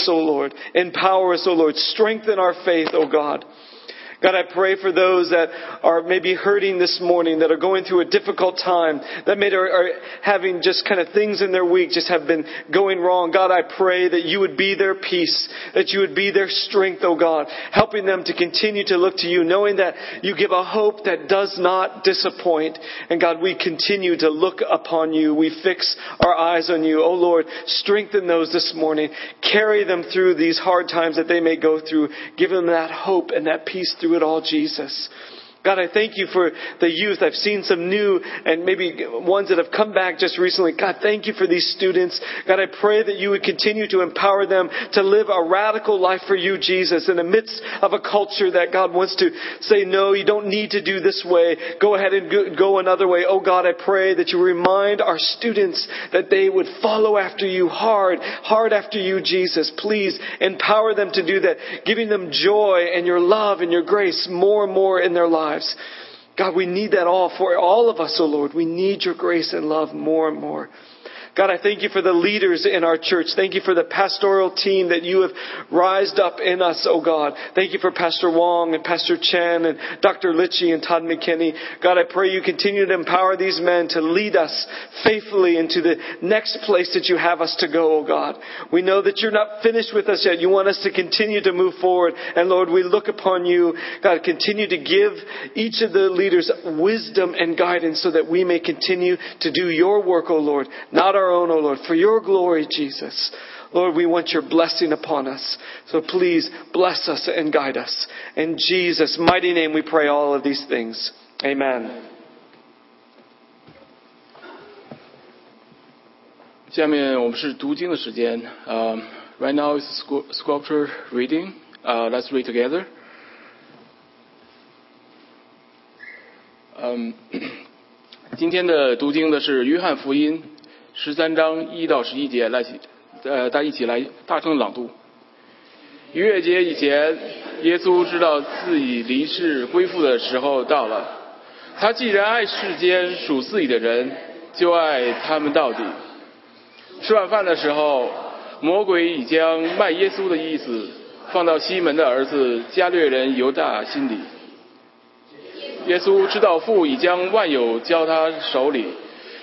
us, O Lord. Empower us, O Lord. Strengthen our faith, O God. God, I pray for those that are maybe hurting this morning, that are going through a difficult time, that maybe are, are having just kind of things in their week just have been going wrong. God, I pray that you would be their peace, that you would be their strength, oh God, helping them to continue to look to you, knowing that you give a hope that does not disappoint. And God, we continue to look upon you. We fix our eyes on you. Oh Lord, strengthen those this morning. Carry them through these hard times that they may go through. Give them that hope and that peace through it all, Jesus. God, I thank you for the youth. I've seen some new and maybe ones that have come back just recently. God, thank you for these students. God, I pray that you would continue to empower them to live a radical life for you, Jesus, in the midst of a culture that God wants to say, no, you don't need to do this way. Go ahead and go another way. Oh God, I pray that you remind our students that they would follow after you hard, hard after you, Jesus. Please empower them to do that, giving them joy and your love and your grace more and more in their lives lives. God, we need that all for all of us, O oh Lord. We need your grace and love more and more. God, I thank you for the leaders in our church. Thank you for the pastoral team that you have rised up in us, oh God. Thank you for Pastor Wong and Pastor Chen and Dr. Litchie and Todd McKinney. God, I pray you continue to empower these men to lead us faithfully into the next place that you have us to go, oh God. We know that you're not finished with us yet. You want us to continue to move forward. And Lord, we look upon you. God, continue to give each of the leaders wisdom and guidance so that we may continue to do your work, oh Lord. Not our own, O oh Lord, for your glory, Jesus. Lord, we want your blessing upon us. So please bless us and guide us. In Jesus' mighty name we pray all of these things. Amen. 下面我们是读经的时间。Uh, right now is scripture reading. Uh, let's read together. Um, 今天的读经的是约翰福音 十三章一到十一节，来，呃，大家一起来大声朗读。逾越节以前，耶稣知道自己离世归父的时候到了。他既然爱世间属自己的人，就爱他们到底。吃晚饭的时候，魔鬼已将卖耶稣的意思放到西门的儿子加略人犹大心里。耶稣知道父已将万有交他手里。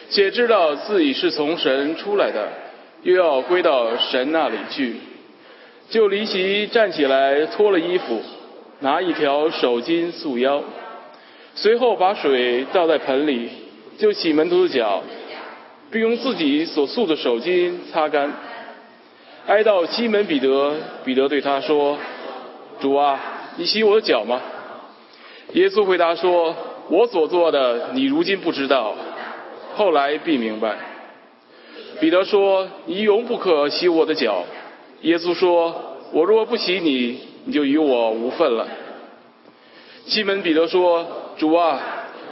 且知道自己是从神出来的，又要归到神那里去，就离席站起来，脱了衣服，拿一条手巾束腰，随后把水倒在盆里，就洗门徒的脚，并用自己所束的手巾擦干。挨到西门彼得，彼得对他说：“主啊，你洗我的脚吗？”耶稣回答说：“我所做的，你如今不知道。”后来必明白。彼得说：“你永不可洗我的脚。”耶稣说：“我若不洗你，你就与我无份了。”西门彼得说：“主啊，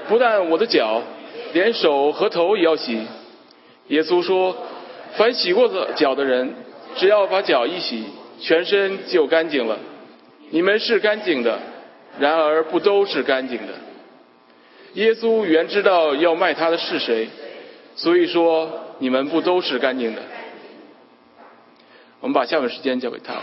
不但我的脚，连手和头也要洗。”耶稣说：“凡洗过的脚的人，只要把脚一洗，全身就干净了。你们是干净的，然而不都是干净的。”耶稣原知道要卖他的是谁，所以说你们不都是干净的。我们把下面时间交给他。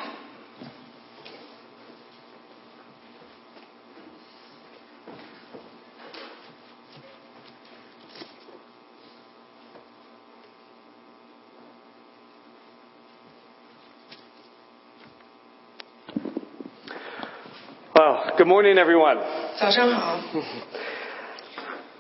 Wow, good morning, everyone. 早上好。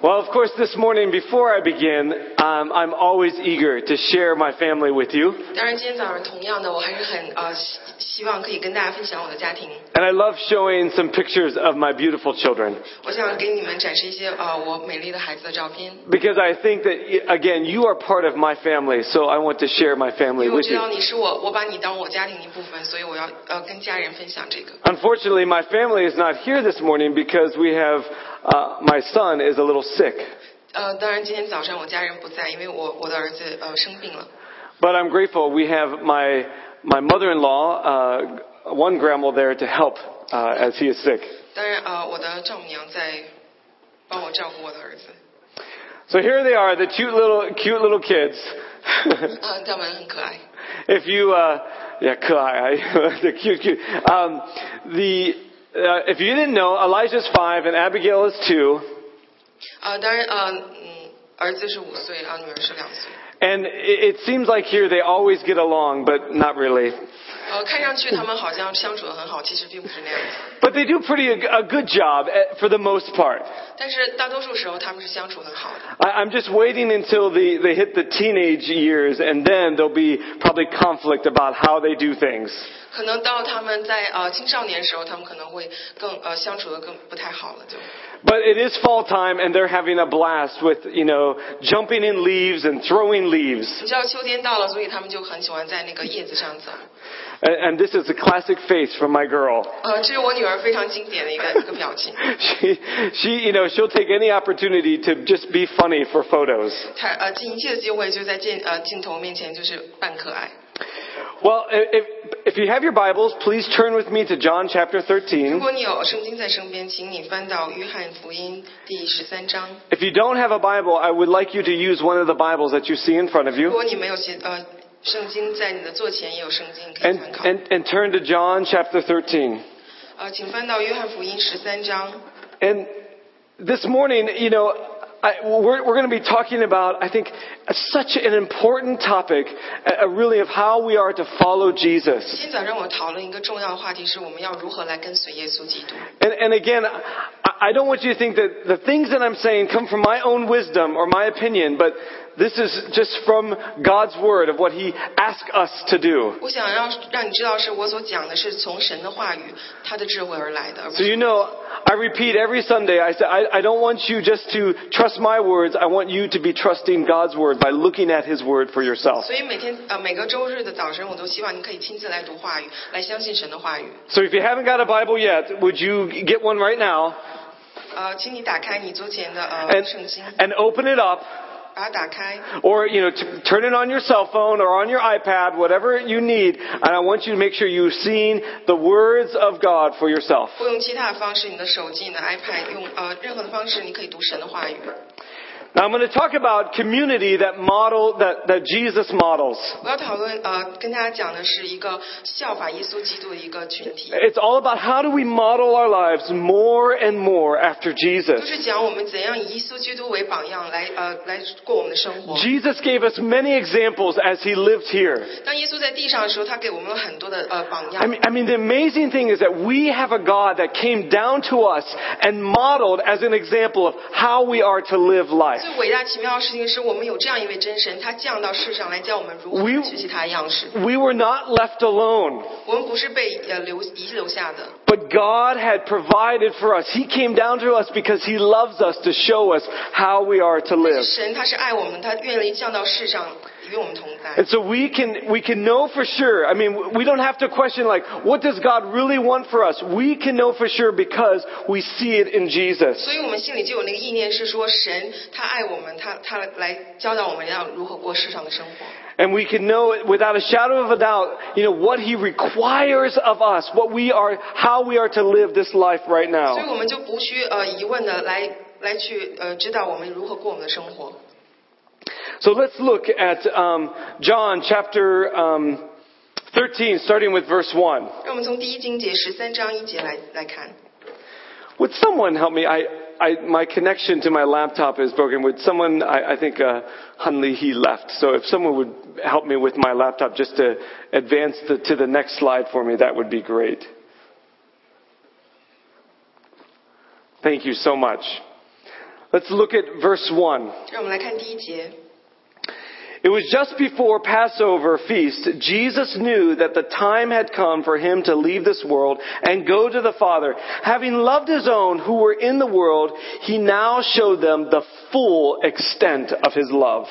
Well, of course, this morning, before I begin, um, I'm always eager to share my family with you. 当然，今天早上同样的，我还是很呃希希望可以跟大家分享我的家庭。And I love showing some pictures of my beautiful children. 我想给你们展示一些呃我美丽的孩子的照片。Because I think that again, you are part of my family, so I want to share my family 因为我 with 知 you. 道你是我，我把你当我家庭的一部分，所以我要呃跟家人分享这个。 Unfortunately, my family is not here this morning because we have uh, my son is a little sick. 呃，当然今天早上我家人不在，因为我我的儿子呃生病了。 But I'm grateful we have my my mother-in-law, uh, one grandma there to help uh, as he is sick. 当然呃，我的丈母娘在帮我照顾我的儿子。 So here they are, the cute little cute little kids. 嗯，他们很可爱。 If you, uh, yeah, 可爱, the cute, cute. Um, the, uh, if you didn't know, Elijah's five and Abigail is two. 呃，当然，呃，嗯，儿子是五岁，啊，女儿是两岁。 And it, it seems like here they always get along, but not really. 呃，看上去他们好像相处的很好，其实并不是那样子。 But they do pretty a, a good job at, for the most part. 但是大多数时候他们是相处很好的。 I, I'm just waiting until the, they hit the teenage years, and then there'll be probably conflict about how they do things. 可能到他们在呃青少年时候，他们可能会更呃相处的更不太好了，就。 But it is fall time, and they're having a blast with, you know, jumping in leaves and throwing leaves. 你知道秋天到了，所以他们就很喜欢在那个叶子上走。 And, and this is a classic face from my girl. 呃，这是我女儿非常经典的一个一个表情。 She, she, you know, she'll take any opportunity to just be funny for photos. 她呃尽一切的机会就在镜呃镜头面前就是扮可爱。 Well, if, if you have your Bibles, please turn with me to John chapter 如 13. 果你有圣经在身边，请你翻到约翰福音第十三章。 If you don't have a Bible, I would like you to use one of the Bibles that you see in front of 如 you. 果你没有写呃 圣经在你的座前也有圣经可以 And, 参考。 and, and turn to John chapter 13. 呃，请翻到约翰福音十三章。 And this morning, you know, I, we're, we're going to be talking about, I think, such an important topic, uh, really, of how we are to follow Jesus. 今天早上我讨论一个重要的话题，是我们要如何来跟随耶稣基督。 And, and again, I, I don't want you to think that the things that I'm saying come from my own wisdom or my opinion, but this is just from God's Word of what He asks us to do. 我想让让你知道，是我所讲的是从神的话语、他的智慧而来的，而不 So 是 you know, I repeat every Sunday, I say, I, I don't want you just to trust my words, I want you to be trusting God's Word by looking at His Word for yourself. 所以每天呃每个周日的早晨，我都希望你可以亲自来读话语，来相信神的话语。 So if you haven't got a Bible yet, would you get one right now 呃，请你打开你桌前的呃 and, 圣经， and open it up? 把它打开， Or, you know, t- turn it on your cell phone or on your iPad, whatever you need. And I want you to make sure you've seen the words of God for yourself. 或用其他的方式，你的手机、你的 iPad，用呃任何的方式，你可以读神的话语。 Now I'm going to talk about community that model, that, that Jesus models. 我要讨论呃跟大家讲的是一个效法耶稣基督的一个群体， It's all about how do we model our lives more and more after 就 Jesus. 是讲我们怎样以耶稣基督为榜样来呃来过我们的生活。 Jesus gave us many examples as he lived here. 当耶稣在地上的时候，他给我们了很多的呃榜 I 样。 mean, I mean, the amazing thing is that we have a God that came down to us and modeled as an example of how we are to live life. 最伟大奇妙的事情是我们有这样一位真神，他降到世上来教我们如何 We- 学习他的样式。 We were not left alone. 我们不是被呃留遗留下的， But God had provided for us. He came down to us because He loves us to show us how we are to 但 live. 是神他是爱我们，他愿意降到世上 与我们同在 And。so we can, we can know for sure. I mean, we don't have to question like, what does God really want for us? We can know for sure because we see it in Jesus. 所以我们心里就有那个意念，是说神他爱我们，他他来教导我们要如何过世上的生活。 And we can know it without a shadow of a doubt, you know, what He requires of us, what we are, how we are to live this life right 所以 now. 我们就不需呃疑问的来来去呃知道我们如何过我们的生活。 So let's look at um, John chapter um, 13, starting with verse 1. 让我们从第一经节十三章一节来来看。 Would someone help me? I, I, my connection to my laptop is broken. Would someone, I, I think uh, Hunley, he left. So if someone would help me with my laptop just to advance the, to the next slide for me, that would be great. Thank you so much. Let's look at verse 1. 让我们来看第一节。 It was just before Passover feast. Jesus knew that the time had come for him to leave this world and go to the Father. Having loved his own who were in the world, he now showed them the full extent of his love.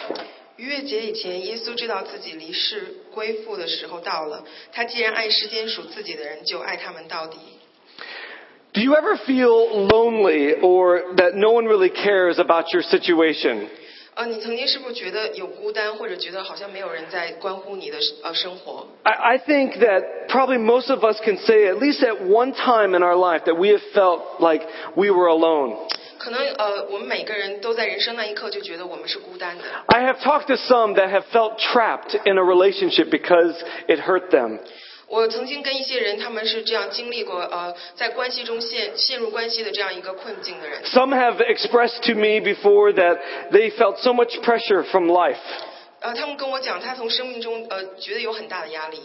逾越节以前，耶稣知道自己离世归父的时候到了。他既然爱世间属自己的人，就爱他们到底。 Do you ever feel lonely or that no one really cares about your situation? 呃，你曾经是不是觉得有孤单，或者觉得好像没有人在关乎你的呃生活？ I, I think that probably most of us can say, at least at one time in our life, that we have felt like we were alone. 可能呃，我们每个人都在人生那一刻就觉得我们是孤单的。 I have talked to some that have felt trapped in a relationship because it hurt them. 我曾经跟一些人，他们是这样经历过呃，在关系中陷陷入关系的这样一个困境的人。 Some have expressed to me before that they felt so much pressure from life. 呃，他们跟我讲，他从生命中呃觉得有很大的压力，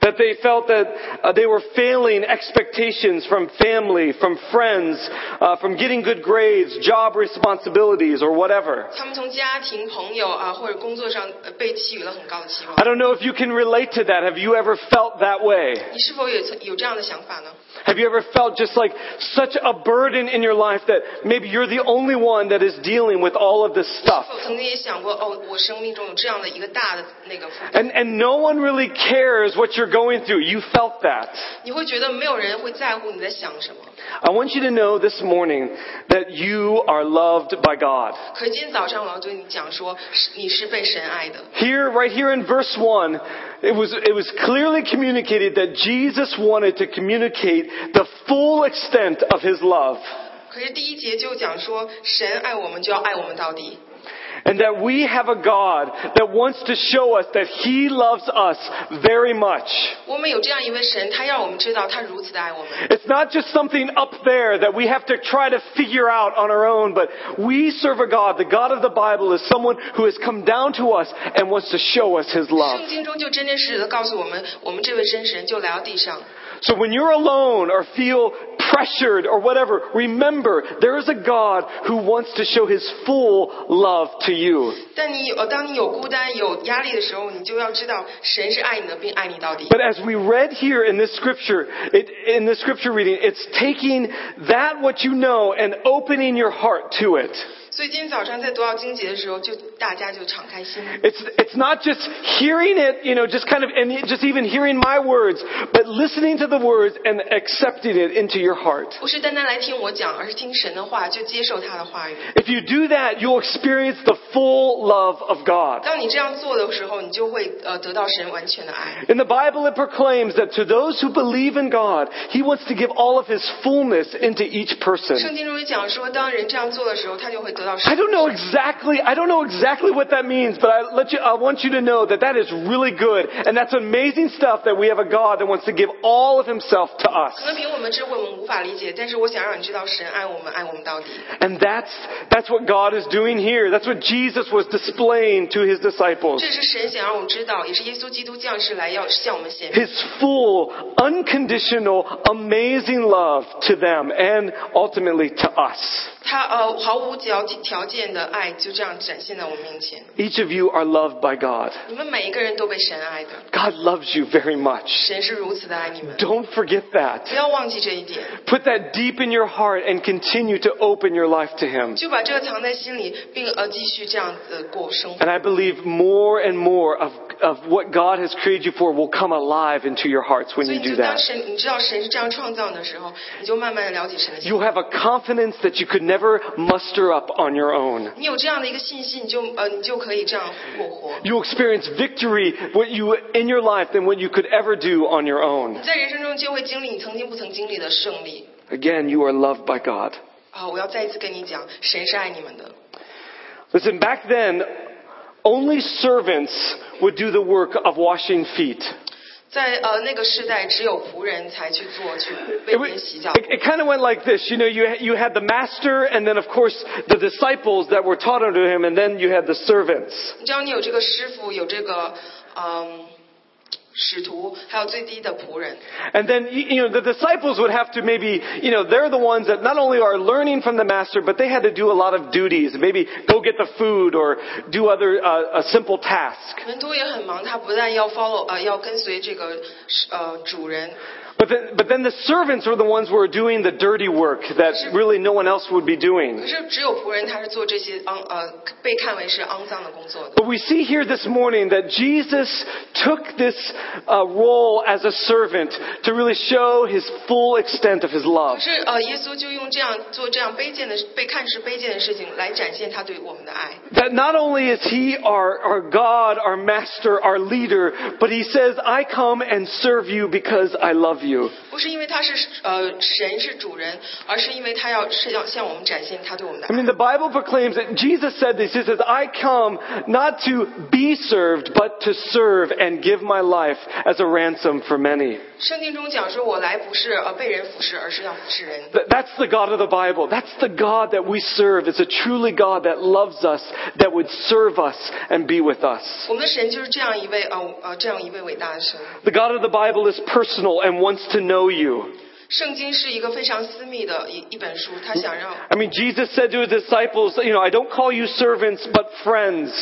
That they felt that uh, they were failing expectations from family, from friends, uh, from getting good grades, job responsibilities, or whatever. 他们从家庭、朋友啊或者工作上呃被寄予了很高的期望 I。don't know if you can relate to that. Have you ever felt that way? 你是否有有这样的想法呢？ Have you ever felt just like such a burden in your life that maybe you're the only one that is dealing with all of this stuff? 是否曾经也想过，哦，我生命中有这样 的一个大的那个负担？ And, and no one really cares what you're going through. You felt that. 你会觉得没有人会在乎你在想什么。 I want you to know this morning that you are loved by God. 可是今天早上我要对你讲说，是你是被神爱的。 Here, right here in verse 1, it was, it was clearly communicated that Jesus wanted to communicate the full extent of his love. 可是第一节就讲说，神爱我们就要爱我们到底。 and that we have a God that wants to show us that He loves us very much. It's not just something up there that we have to try to figure out on our own, but we serve a God. The God of the Bible is someone who has come down to us and wants to show us His love. 圣经中就真真实实的告诉我们，我们这位真神就来到地上。 So when you're alone or feel pressured or whatever, remember there is a God who wants to show his full love to you. 但你呃，当你有孤单、有压力的时候，你就要知道，神是爱你的，并爱你到底。 But as we read here in this scripture, it, in this scripture reading, it's taking that what you know and opening your heart to it. 所以今天早上在读到经节的时候，就大家就敞开心， It's, it's not just hearing it, you know, just kind of, and just even hearing my words, but listening to the words and accepting it into your heart. 不是单单来听我讲，而是听神的话，就接受他的话语。 If you do that, you'll experience the full love of God. 当你这样做的时候，你就会呃得到神完全的爱。 In the Bible, it proclaims that to those who believe in God, He wants to give all of His fullness into each 圣 person. 经中也讲说，当人这样做的时候，他就会得 到 I 神。 don't know exactly, I don't know exactly what that means, but I let you, I want you to know that that is really good, and that's amazing stuff that we have a God that wants to give all of Himself to 可 us. 能凭我们智慧，我们无法理解，但是我想让你知道，神爱我们，爱我们到底。 And that's, that's what God is doing here. That's what Jesus was displaying to His disciples. 这是神想让我们知道，也是耶稣基督降世来要向我们显明 His full, unconditional, amazing love to them and ultimately to us. 他呃毫无条条件的爱就这样展现在我们面前。 Each of you are loved by God. 你们每一个人都被神爱的， God loves you very much. 神是如此的爱你们， Don't forget that. 不要忘记这一点， Put that deep in your heart and continue to open your life to Him. 就把这个藏在心里，并呃继续这样子过生活。 And I believe more and more of, of what God has created you for will come alive into your hearts when 所以 you 你 do 就当 that. 神，你知道神是这样创造的时候，你就慢慢的了解神的心。 You have a confidence that you could never muster up on your own. 你有这样的一个信心，你就呃你就可以这样过活。 You experience victory what you, in your life than what you could ever do on your own. 你在人生中就会经历你曾经不曾经历的胜利。 Again, you are loved by God. 啊，我要再一次跟你讲，神是爱你们的。 Listen, back then, only servants would do the work of washing feet. 在呃那个时代，只有仆人才去做去为 It, 别 wa- 人洗脚。 it, it kind of went like this. You know, you, you had the master, and then, of course, the disciples that were taught under him, and then you had the servants. 你知道，你有这个师傅，有这个嗯 使徒，还有最低的仆人。 And then, you you know, the disciples would have to maybe, you know, they're the ones that not only are learning from the master, but they had to do a lot of duties. Maybe go get the food or do other, uh, a simple task. 门徒也很忙，他不但要 follow 呃要跟随这个呃主人， But then, but then the servants were the ones who were doing the dirty work that really no one else would be doing. 可是只有仆人他是做这些肮呃被看为是肮脏的工作的。 But we see here this morning that Jesus took this uh, role as a servant to really show his full extent of his love. 可是呃，耶稣就用这样做这样卑贱的被看是卑贱的事情来展现他对我们的爱。 That not only is he our, our God, our master, our leader, but he says, I come and serve you because I love you. 不是因为他是呃神是主人，而是因为他要是要向我们展现他对我们的 I 爱 mean, the Bible proclaims that Jesus said this. He says, I come not to be served, but to serve and give my life as a ransom for many. 圣经中讲说，我来不是呃被人服侍，而是要服侍人。 Th- That's the God of the Bible. That's the God that we serve. It's a truly God that loves us, that would serve us and be with us. 我们的神就是这样一位呃呃这样一位伟大的神。 The God of the Bible is personal and wants to know you. 圣经是一个非常私密的一一本书，他想让 I mean, Jesus said to his disciples, you know, I don't call you servants, but friends.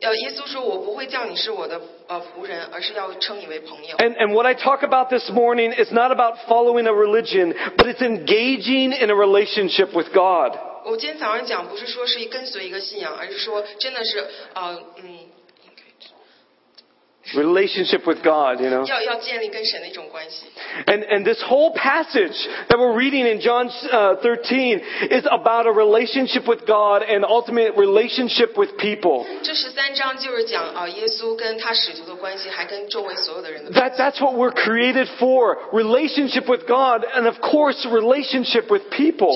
呃耶稣说，我不会叫你是我的呃仆人，而是要称你为朋友。 And, and what I talk about this morning is not about following a religion, but it's engaging in a relationship with God. 我今天早上讲不是说是跟随一个信仰，而是说真的是呃嗯， relationship with God, you know. And, and this whole passage that we're reading in John uh, 13 is about a relationship with God and ultimate relationship with people. That, that's what we're created for relationship with God and, of course, relationship with people.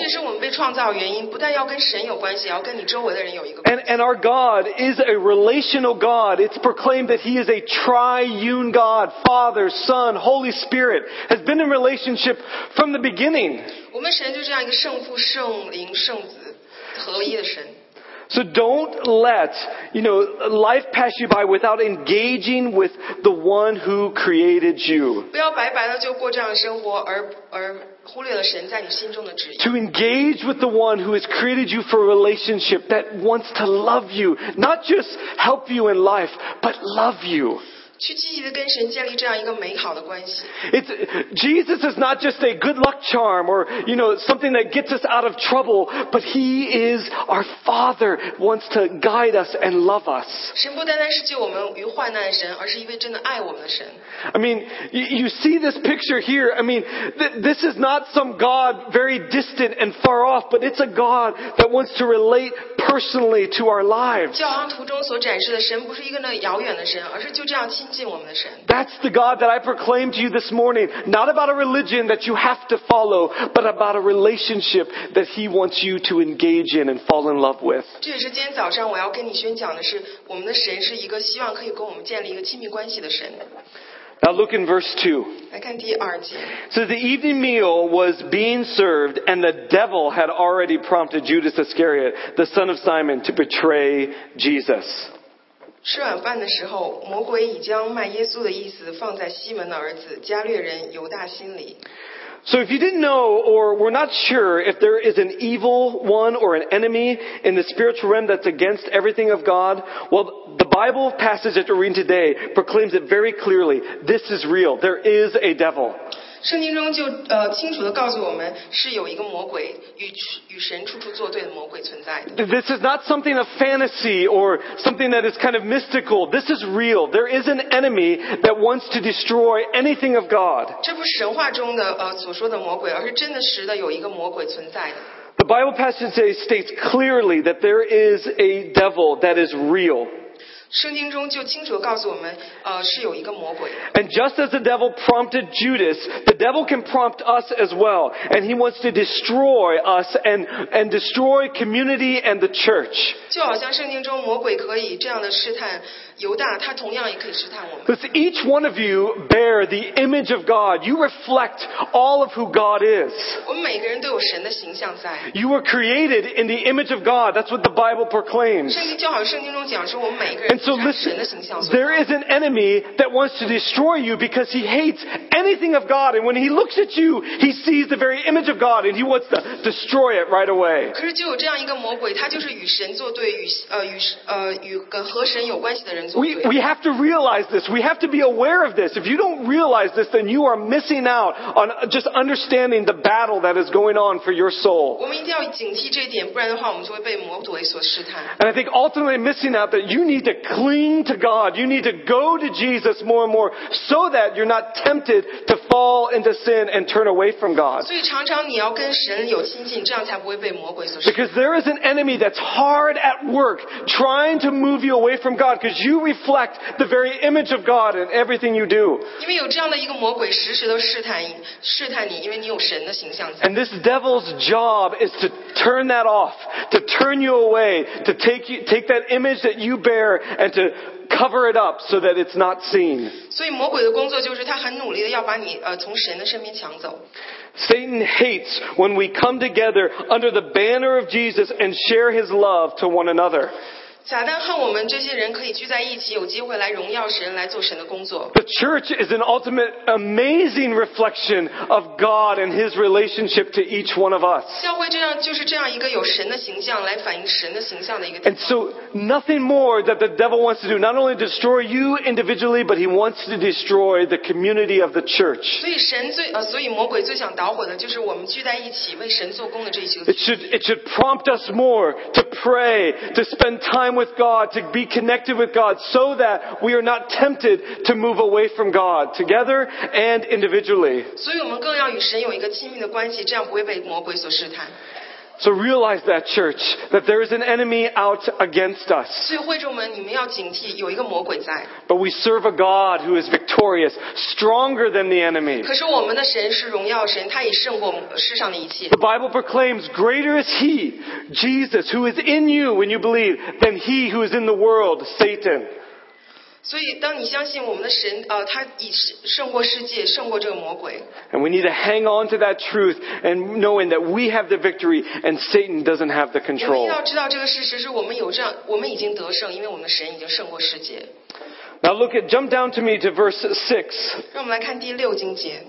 And, and our God is a relational God. It's proclaimed that He is a triune God, Father, Son, Holy Spirit, has been in relationship from the beginning. 我们神就这样一个圣父、圣灵、圣子合一的神。 so don't let, you know, life pass you by without engaging with the one who created you. To engage with the one who has created you for a relationship that wants to love you, not just help you in life, but love you. 去积极的跟神建立这样一个美好的关系。 It's, Jesus is not just a good luck charm or, you know, something that gets us out of trouble, but He is our Father, wants to guide us and love us. 神不单单是救我们于患难的神，而是一位真的爱我们的神。 I mean, you, you see this picture here. I mean, th- this is not some God very distant and far off, but it's a God that wants to relate personally to our lives. 教堂图中所展示的神，不是一个那遥远的神，而是就这样亲 近我们的神。 That's the God that I proclaim to you this morning. Not about a religion that you have to follow, but about a relationship that He wants you to engage in and fall in love with. 这也是今天早上我要跟你宣讲的是，我们的神是一个希望可以跟我们建立一个亲密关系的神。 Now look in verse 2. 来看第二节， It says the evening meal was being served, and the devil had already prompted Judas Iscariot, the son of Simon, to betray Jesus. 吃晚饭的时候，魔鬼已将卖耶稣的意思放在西门的儿子加略人犹大心里。 So if you didn't know or were not sure if there is an evil one or an enemy in the spiritual realm that's against everything of God, well, the Bible passage that we're reading today proclaims it very clearly. This is real. There is a devil. 圣经中就呃清楚的告诉我们，是有一个魔鬼与与神处处作对的魔鬼存在的。 This is not something of fantasy or something that is kind of mystical. This is real. There is an enemy that wants to destroy anything of God. 这不是神话中的呃所说的魔鬼，而是真的实的有一个魔鬼存在的。 The Bible passage today states clearly that there is a devil that is real. 圣经中就清楚的告诉我们，呃，是有一个魔鬼。 And just as the devil prompted Judas, the devil can prompt us as well. And he wants to destroy us and, and destroy community and the church. 就好像圣经中魔鬼可以这样的试探 犹大，他同样也可以试探我们。 Because each one of you bear the image of God. You reflect all of who God is. 我们每个人都有神的形象在。 You were created in the image of God. That's what the Bible proclaims. 圣经就好像圣经中讲说，我们每个 And 人 so 是按神的 listen, 形象所造 there is an enemy that wants to destroy you because he hates anything of God. And when he looks at you, he sees the very image of God and he wants to destroy it right away. 可是就有这样一个魔鬼，他就是与神作对，与呃与呃与跟和神有关系的人 作 We, 对。 we have to realize this. We have to be aware of this. If you don't realize this, then you are missing out on just understanding the battle that is going on for your soul. 我们一定要警惕这一点，不然的话，我们就会被魔鬼所试探。 And I think ultimately missing out that you need to cling to God. You need to go to Jesus more and more so that you're not tempted to fall into sin and turn away from God. 所以常常你要跟神有亲近，这样才不会被魔鬼所试探。 Because there is an enemy that's hard at work trying to move you away from God because you reflect the very image of God in everything you do. And this devil's job is to turn that off, to turn you away, to take you, take that image that you bear and to cover it up so that it's not seen. Satan hates when we come together under the banner of Jesus and share his love to one another. 撒旦恨我们这些人可以聚在一起，有机会来荣耀神，来做神的工作。 The church is an ultimate amazing reflection of God and his relationship to each one of us. 教会这样就是这样一个有神的形象来反映神的形象的一个地 And 方。 so nothing more that the devil wants to do, not only destroy you individually, but he wants to destroy the community of the church. 所以神最呃，所以魔鬼最想捣毁的就是我们聚在一起为神做工的这一群。 It should, it should prompt us more to pray, to spend time with God, to be connected with God so that we are not tempted to move away from God together and individually. 所以我们更要与神有一个亲密的关系，这样不会被魔鬼所试探。 So realize that church, that there is an enemy out against us. 所以会众们，你们要警惕，有一个魔鬼在。 But we serve a God who is victorious, stronger than the enemy. 可是我们的神是荣耀神，他已胜过世上的一切。 The Bible proclaims, greater is He, Jesus, who is in you when you believe, than He who is in the world, Satan. 所以，当你相信我们的神，呃，他已胜胜过世界，胜过这个魔鬼。 And we need to hang on to that truth and knowing that we have the victory and Satan doesn't have the 我们 control. 要知道这个事实，是我们有这样，我们已经得胜，因为我们的神已经胜过世界。 Now look at, jump down to me to verse 6. 让我们来看第六经节，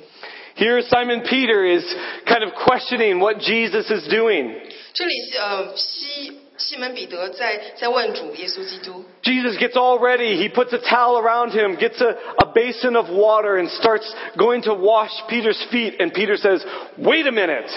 Here Simon Peter is kind of questioning what Jesus is doing. 这里呃西 西门彼得在在问主耶稣基督， Jesus gets all ready. He puts a towel around him, gets a, a basin of water, and starts going to wash Peter's feet. And Peter says, Wait a minute.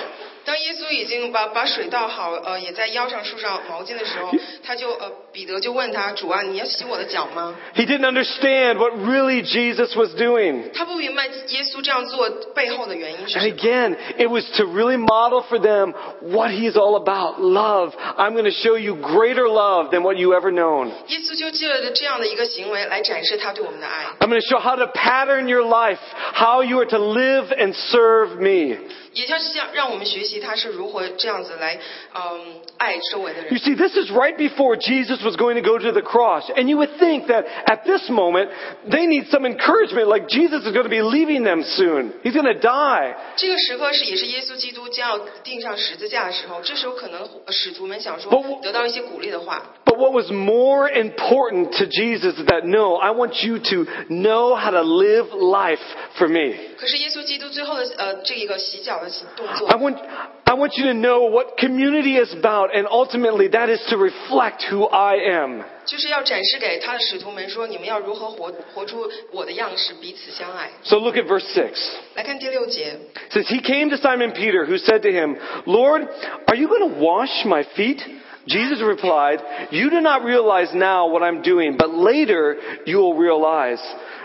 当耶稣已经把把水倒好，呃，也在腰上束上毛巾的时候，他就呃 彼得就问他主啊，你要洗我的脚吗？ He didn't understand what really Jesus was doing. 他不明白耶稣这样做背后的原因是 And 什么。 again, it was to really model for them what he's all about. Love. I'm going to show you greater love than what you ever known. 耶稣就借着这样的一个行为来展示他对我们的爱， I'm going to show how to pattern your life, how you are to live and serve me. 也就是像让我们学习他是如何这样子来，嗯，爱周围的 You 人。 see, this is right before Jesus was going to go to the cross. And you would think that at this moment, they need some encouragement, like Jesus is going to be leaving them soon. He's going to die. 这个时刻是也是耶稣基督将要钉上十字架的时候，这时候可能呃使徒们想说不我得到一些鼓励的话， But what was more important to Jesus is that no, I want you to know how to live life for me. 可是耶稣基督最后的呃这一个洗脚的动 I 作， want, I want you to know what community is about, and ultimately that is to reflect who I am. 就是要展示给他的使徒们说，你们要如何活活出我的样式，彼此相爱。 So look at verse 6. 来看第六节， It says, He came to Simon Peter, who said to him, Lord, are you going to wash my feet? Jesus replied, You do not realize now what I'm doing, but later you will realize,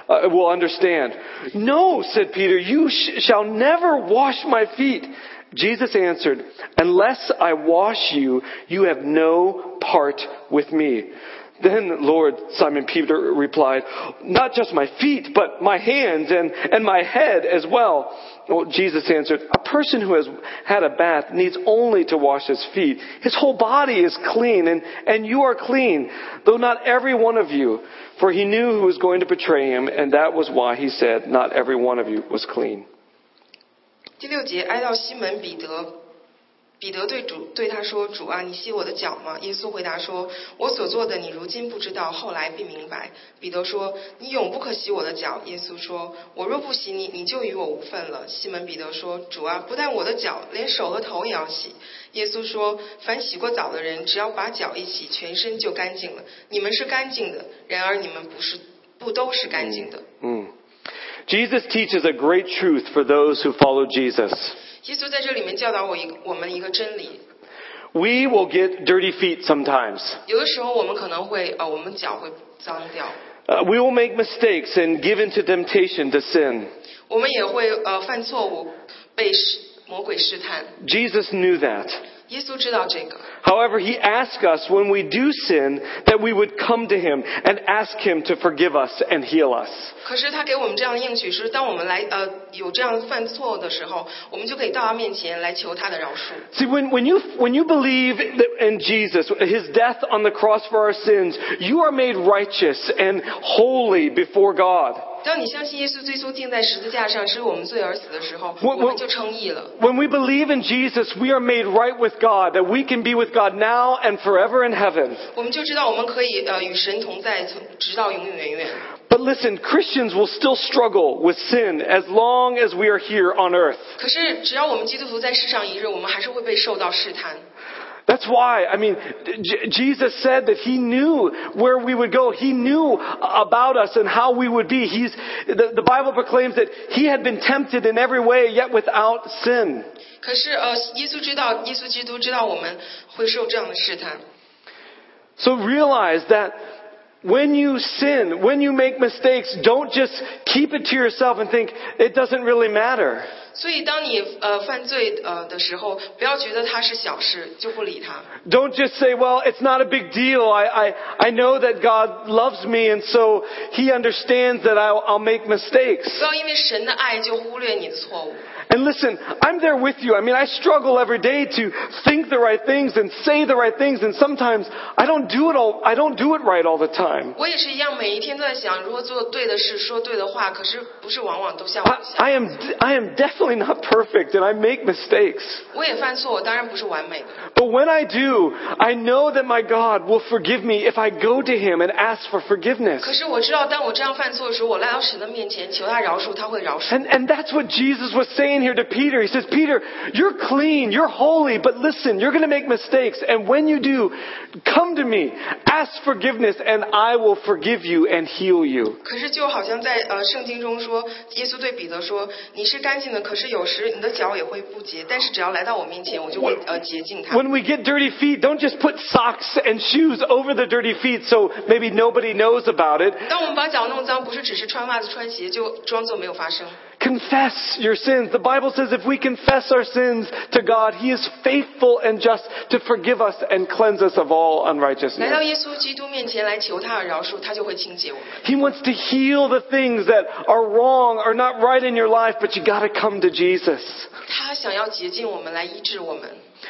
uh, will understand. No, said Peter, you sh- shall never wash my feet. Jesus answered, Unless I wash you, you have no part with me. Then, Lord, Simon Peter replied, Not just my feet, but my hands and, and my head as well. Well, Jesus answered, A person who has had a bath needs only to wash his feet. His whole body is clean, and, and you are clean, though not every one of you. For he knew who was going to betray him, and that was why he said, Not every one of you was clean. 第六节，挨到西门彼得， 彼得对主对他说：“主啊，你洗我的脚吗？”耶稣回答说：“我所做的，你如今不知道，后来必明白。”彼得说：“你永不可洗我的脚。”耶稣说：“我若不洗你，你就与我无份了。”西门彼得说：“主啊，不但我的脚，连手和头也要洗。”耶稣说：“凡洗过澡的人，只要把脚一洗，全身就干净了。你们是干净的，然而你们不是，不都是干净的。”嗯 Jesus teaches a great truth for those who follow Jesus. 耶稣在这里面教导我一个我们一个真理， We will get dirty feet sometimes. 有的时候我们可能会呃，我们脚会脏掉， Uh, we will make mistakes and give into temptation to sin. 我们也会呃犯错误，被试魔鬼试探。 Jesus knew that. 耶稣知道这个， However, he asked us when we do sin that we would come to him and ask him to forgive us and heal us. 可是他给我们这样的应许是，当我们来呃有这样犯错的时候，我们就可以到他面前来求他的饶恕。 See, when, when, you, when you believe that in Jesus, his death on the cross for our sins, you are made righteous and holy before God. 当你相信耶稣最初钉在十字架上是为我们罪而死的时候，我我我们就称义了。 When we believe in Jesus, we are made right with God, that we can be with God now and forever in heaven. 我们就知道我们可以呃与神同在，从直到永永远远。 But listen, Christians will still struggle with sin as long as we are here on earth. 可是只要我们基督徒在世上一日，我们还是会被受到试探。 That's why, I mean, J- Jesus said that He knew where we would go. He knew about us and how we would be. He's, the, the Bible proclaims that He had been tempted in every way, yet without sin. 可是呃，耶稣知道，耶稣基督知道我们会受这样的试探。 So realize that when you sin, when you make mistakes, don't just keep it to yourself and think it doesn't really matter. 所以，当你呃犯罪呃的时候，不要觉得它是小事，就不理它。 Don't just say, well, it's not a big deal. I, I, I know that God loves me and so He understands that I'll, I'll make mistakes. 不要因为神的爱就忽略你的错误。 And listen, I'm there with you. I mean, I struggle every day to think the right things and say the right things and sometimes I don't do it all, I don't do it right all the time. 我也是一样，每一天都在想如何做对的事，说对的话，可是不是往往都像我 I, 想。 I am, I am definitely not perfect and I make mistakes. 我也犯错，我当然不是完美的。 But when I do, I know that my God will forgive me if I go to Him and ask for forgiveness. 可是我知道，当我这样犯错的时候，我来到神的面前求他饶恕，他会饶恕。 And, and that's what Jesus was saying here to Peter. He says, Peter, you're clean, you're holy, but listen, you're going to make mistakes. And when you do, come to me, ask forgiveness, and I will forgive you and heal you. 可是就好像在呃圣经中说，耶稣对彼得说：“你是干净的，可是有时你的脚也会不洁。但是只要来到我面前，我就会呃洁净它。 When we get dirty feet, don't just put socks and shoes over the dirty feet so maybe nobody knows about it. 当我们把脚弄脏，不是只是穿袜子穿鞋就装作没有发生。 Confess your sins. The Bible says if we confess our sins to God, He is faithful and just to forgive us and cleanse us of all 来到 unrighteousness. 耶稣基督面前来求他的饶恕，他就会清洁我们。 He wants to heal the things that are wrong or not right in your life, but you gotta come to Jesus. 他想要洁净我们，来医治我们。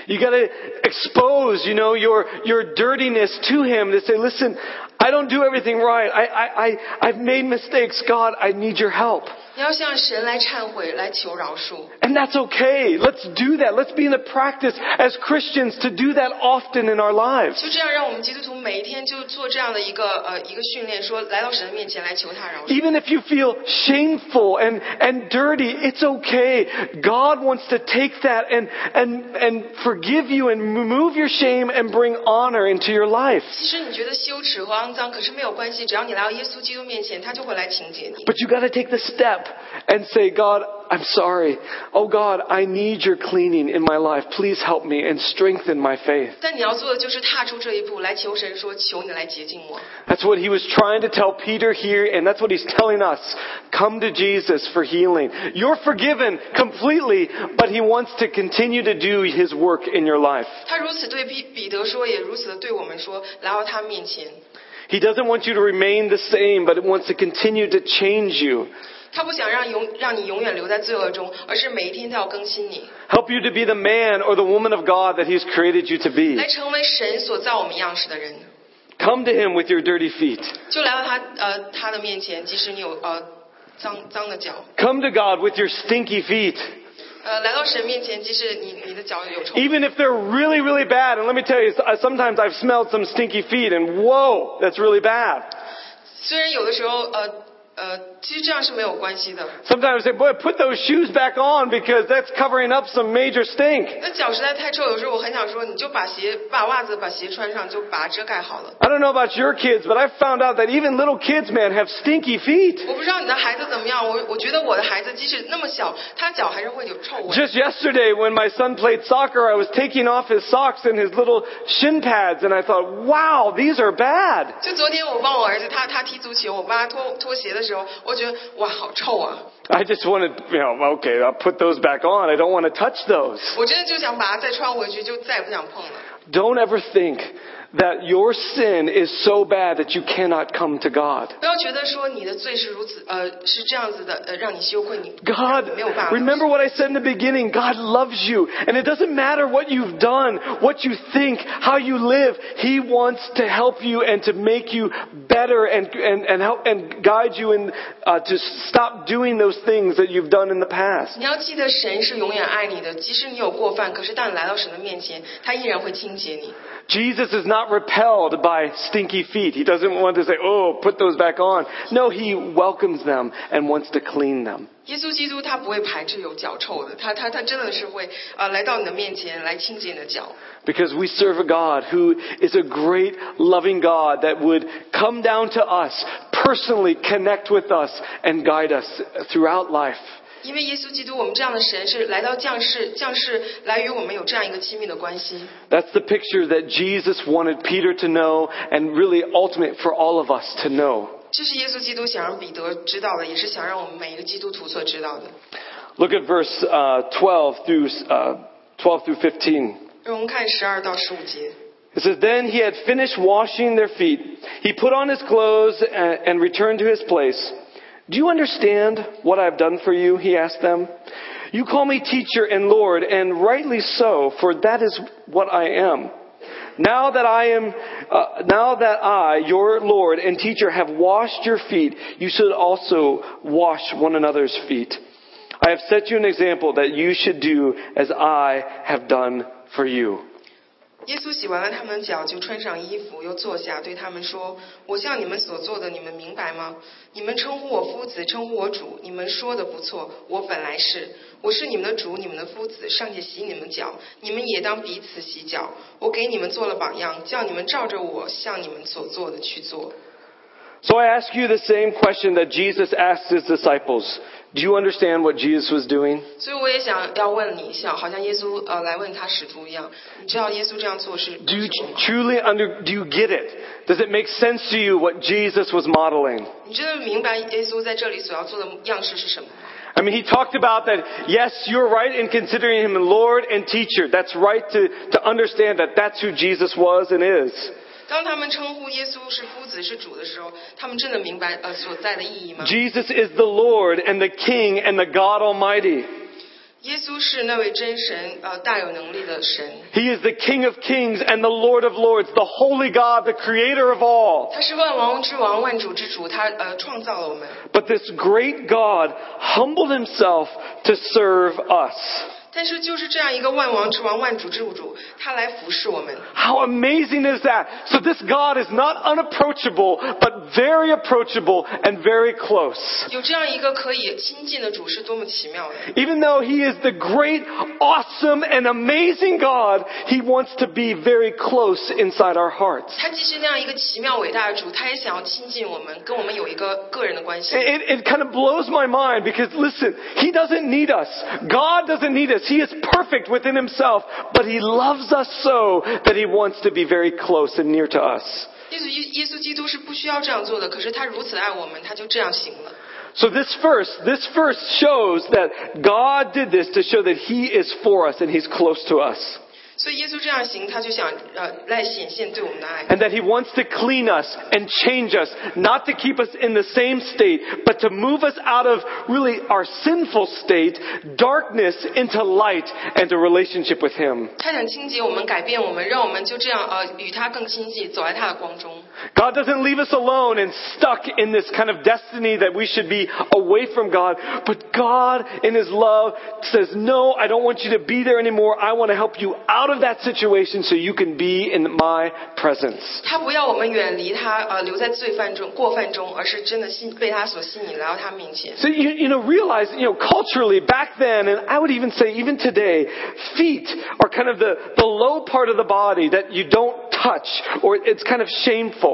You gotta expose, you know, your, your dirtiness to Him to say, listen, I don't do everything right. I, I, I, I've made mistakes. God, I need your help. 你要向神来忏悔，来求饶恕。 And that's okay. Let's do that. Let's be in the practice as Christians to do that often in our lives. 就这样，让我们基督徒每一天就做这样的一个呃一个训练，说来到神的面前来求他饶恕。 Even if you feel shameful and, and dirty, it's okay. God wants to take that and, and, and forgive you and remove your shame and bring honor into your life. 其实你觉得羞耻和肮脏，可是没有关系，只要你来到耶稣基督面前，他就会来清洁你。 But you gotta take the step and say, God, I'm sorry. Oh God, I need your cleaning in my life. Please help me and strengthen my faith. 但你要做的就是踏出这一步，来求神说：“求你来洁净我。 That's what he was trying to tell Peter here, and that's what he's telling us. Come to Jesus for healing. You're forgiven completely, but he wants to continue to do his work in your life. ”他如此对彼彼得说，也如此的对我们说：“来到他面前。 He doesn't want you to remain the same, but he wants to continue to change you. ” 他不想让永让你永远留在罪恶中，而是每一天都要更新你， Help you to be the man or the woman of God that he's created you to be. 来成为神所造我们样式的人。 Come to him with your dirty feet. 就来到他呃他的面前，即使你有呃脏脏的脚， Come to God with your stinky feet. 呃，来到神面前，即使你你的脚有臭， Even if they're really, really bad, and let me tell you, uh, sometimes I've smelled some stinky feet, and whoa, that's really bad. 虽然有的时候呃 呃，其实这样是没有关系的。 Sometimes I say, boy, put those shoes back on because that's covering up some major stink. 那脚实在太臭，有时候我很想说，你就把鞋、把袜子、把鞋穿上，就把它遮盖好了。 I don't know about your kids, but I've found out that even little kids, man, have stinky feet. 我不知道你的孩子怎么样，我我觉得我的孩子即使那么小，他脚还是会有臭味。 Just yesterday when my son played soccer, I was taking off his socks and his little shin pads, and I thought, wow, these are bad. 就昨天我帮我儿子，他他踢足球，我帮他脱脱鞋的时候， 我觉得哇，好臭啊！ I just wanted, you know, okay, I'll put those back on. I don't want to touch those. 我真的就想把它再穿回去，就再也不想碰了。 Don't ever think that your sin is so bad that you cannot come to God. 不要觉得说你的罪是如此，呃，是这样子的，呃，让你羞愧，你 God, 没有办法。 remember what I said in the beginning. God loves you. And it doesn't matter what you've done, what you think, how you live. He wants to help you and to make you better and, and, and help and guide you in, uh, to stop doing those things that you've done in the past. 你要记得，神是永远爱你的，即使你有过犯，可是当你来到神的面前，他依然会清洁你。 Jesus is not repelled by stinky feet. He doesn't want to say, oh, put those back on. No, he welcomes them and wants to clean them. 耶稣基督他不会排斥有脚臭的，他他他真的是会啊、呃来到你的面前来清洁你的脚。 Because we serve a God who is a great loving God that would come down to us, personally connect with us, and guide us throughout life. 因为耶稣基督，我们这样的神是来到降世，降世来与我们有这样一个亲密的关系。 That's the picture that Jesus wanted Peter to know and really ultimate for all of us to know. 这是耶稣基督想让彼得知道的，也是想让我们每一个基督徒所知道的。 Look at verse uh, 12 through uh, 12 through 15. 让我们看十二到十五节。 It says, Then he had finished washing their feet. He put on his clothes and, and returned to his place. Do you understand what I have done for you? He asked them. You call me teacher and Lord, and rightly so, for that is what I am. Now that I am, uh, now that I, your Lord and teacher, have washed your feet, you should also wash one another's feet. I have set you an example that you should do as I have done for you. 耶稣洗完了他们的脚，就穿上衣服，又坐下，对他们说：“我向你们所做的，你们明白吗？你们称呼我夫子，称呼我主，你们说的不错，我本来是，我是你们的主，你们的夫子，尚且洗你们脚，你们也当彼此洗脚。我给你们做了榜样，叫你们照着我向你们所做的去做。” So I ask you the same question that Jesus asked his disciples. Do you understand what Jesus was doing? 所以我也想要问你一下，好像耶稣呃来问他使徒一样，你知道耶稣这样做是 Do you 是什么吗 truly under, do you get it? Does it make sense to you what Jesus was modeling? 你真的明白耶稣在这里所要做的样式是什么吗？ I mean, he talked about that, yes, you're right in considering him Lord and teacher. That's right to, to understand that that's who Jesus was and is. 当他们称呼耶稣是夫子是主的时候，他们真的明白呃所在的意义吗？ Jesus is the Lord and the King and the God Almighty. 耶稣是那位真神，呃大有能力的神， He is the King of kings and the Lord of lords, the holy God, the creator of all. 他是万王之王、万主之主，他呃创造了我们。 But this great God humbled himself to serve us. 但是就是这样一个万王之王、万主之主，他来服侍我们。 How amazing is that? So this God is not unapproachable, but very approachable and very close. 有这样一个可以亲近的主，是多么奇妙的！ Even though he is the great, awesome, and amazing God, he wants to be very close inside our hearts. 他既是那样一个奇妙伟大的主，他也想要亲近我们，跟我们有一个个人的关系。 It, it kind of blows my mind because listen, he doesn't need us. God doesn't need us. He is perfect within himself, but he loves us so that he wants to be very close and near to us. 耶稣耶稣基督是不需要这样做的，可是他如此爱我们，他就这样行了。 So this verse, this verse shows that God did this to show that he is for us and he's close to us. 所以耶稣这样行，他就想呃来显现对我们的爱， And that he wants to clean us and change us, not to keep us in the same state, but to move us out of really our sinful state, darkness into light and a relationship with him. 他想清洁我们，改变我们，让我们就这样呃与他更亲近，走在他的光中。 God doesn't leave us alone and stuck in this kind of destiny that we should be away from God. But God, in His love, says, No, I don't want you to be there anymore. I want to help you out of that situation so you can be in my presence. 他不要我们远离他，呃，留在罪犯中、过犯中，而是真的信被他所吸引来到他面前。 So you, you know, realize, you know, culturally back then, and I would even say even today, feet are kind of the, the low part of the body that you don't touch, or it's kind of shameful.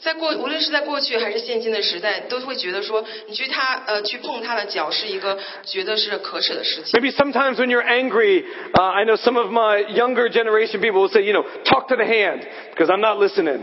在过，无论是在过去还是现今的时代，都会觉得说，你去他呃去碰他的脚是一个觉得是可耻的事情。Maybe sometimes when you're angry, uh, I know some of my younger generation people will say, you know, talk to the hand, because I'm not listening.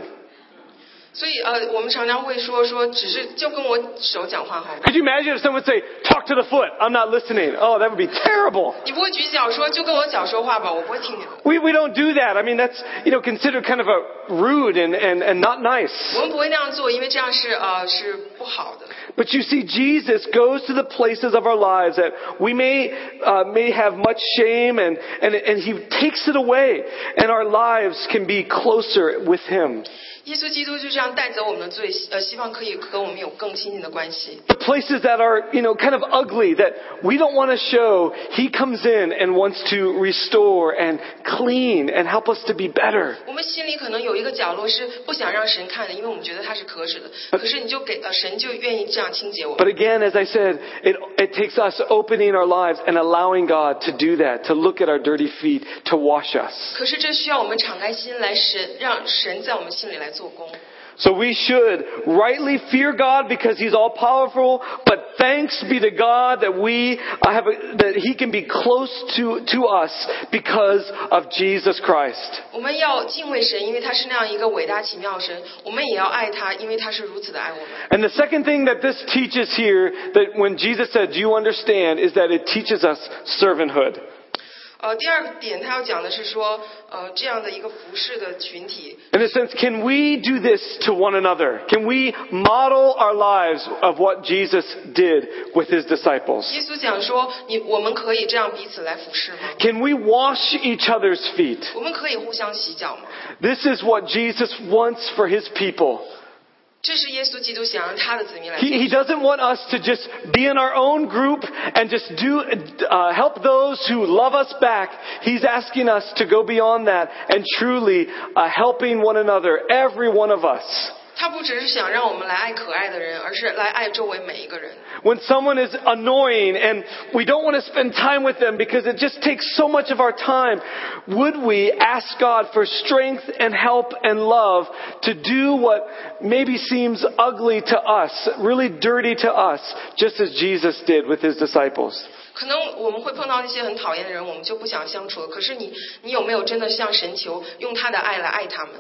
所以呃，我们常常会说说，只是就跟我手讲话好吗？ Could you imagine if someone would say, talk to the foot, I'm not listening? Oh, that would be terrible. 你不会举脚说就跟我脚说话吧？我不会听你的。 We, we don't do that. I mean, that's, you know, considered kind of a rude and, and, and not nice. 我们不会那样做，因为这样是呃是不好的。 But you see, Jesus goes to the places of our lives that we may, uh, may have much shame and, and, and He takes it away and our lives can be closer with Him. 耶稣基督就这样带走我们的罪，呃，希望可以和我们有更亲近的关系。 The places that are, you know, kind of ugly that we don't want to show, He comes in and wants to restore and clean and help us to be better. 我们心里可能有一个角落是不想让神看的，因为我们觉得它是可耻的。可是你就给呃神就愿意这样清洁我们。 But again, as I said, it, it takes us opening our lives and allowing God to do that, to look at our dirty feet, to wash us. 可是这需要我们敞开心来神，让神在我们心里来 做工。 So we should rightly fear God because He's all powerful, but thanks be to God that we uh, have a, that He can be close to, to us because of Jesus Christ. 我们要敬畏神，因为他是那样一个伟大奇妙的神；我们也要爱他，因为他是如此的爱我们。 And the second thing that this teaches here, that when Jesus said, Do you understand? is that it teaches us servanthood. 呃，第二个点他要讲的是说，呃，这样的一个服侍的群体。In a sense, can we do this to one another? Can we model our lives of what Jesus did with his disciples? 耶稣讲说，你我们可以这样彼此来服侍吗？Can we wash each other's feet? 我们可以互相洗脚吗？This is what Jesus wants for his people. He, he doesn't want us to just be in our own group and just do, uh, help those who love us back. He's asking us to go beyond that and truly uh, helping one another, every one of us. 他不只是想让我们来爱可爱的人，而是来爱周围每一个人。 When someone is annoying and we don't want to spend time with them because it just takes so much of our time, would we ask God for strength and help and love to do what maybe seems ugly to us, really dirty to us, just as Jesus did with his disciples? 可能我们会碰到那些很讨厌的人，我们就不想相处了。可是你，你有没有真的向神求，用他的爱来爱他们？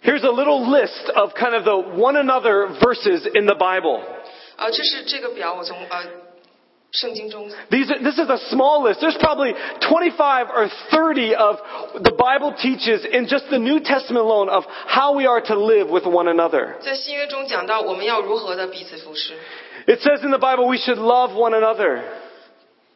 Here's a little list of kind of the one another verses in the Bible. 呃，这是这个表，我从呃圣经中 These are, this is a small list. There's probably 25 or 30 of the Bible teaches in just the New Testament alone of how we are to live with one another. 在新约中讲到我们要如何的彼此服侍。 It says in the Bible we should love one another.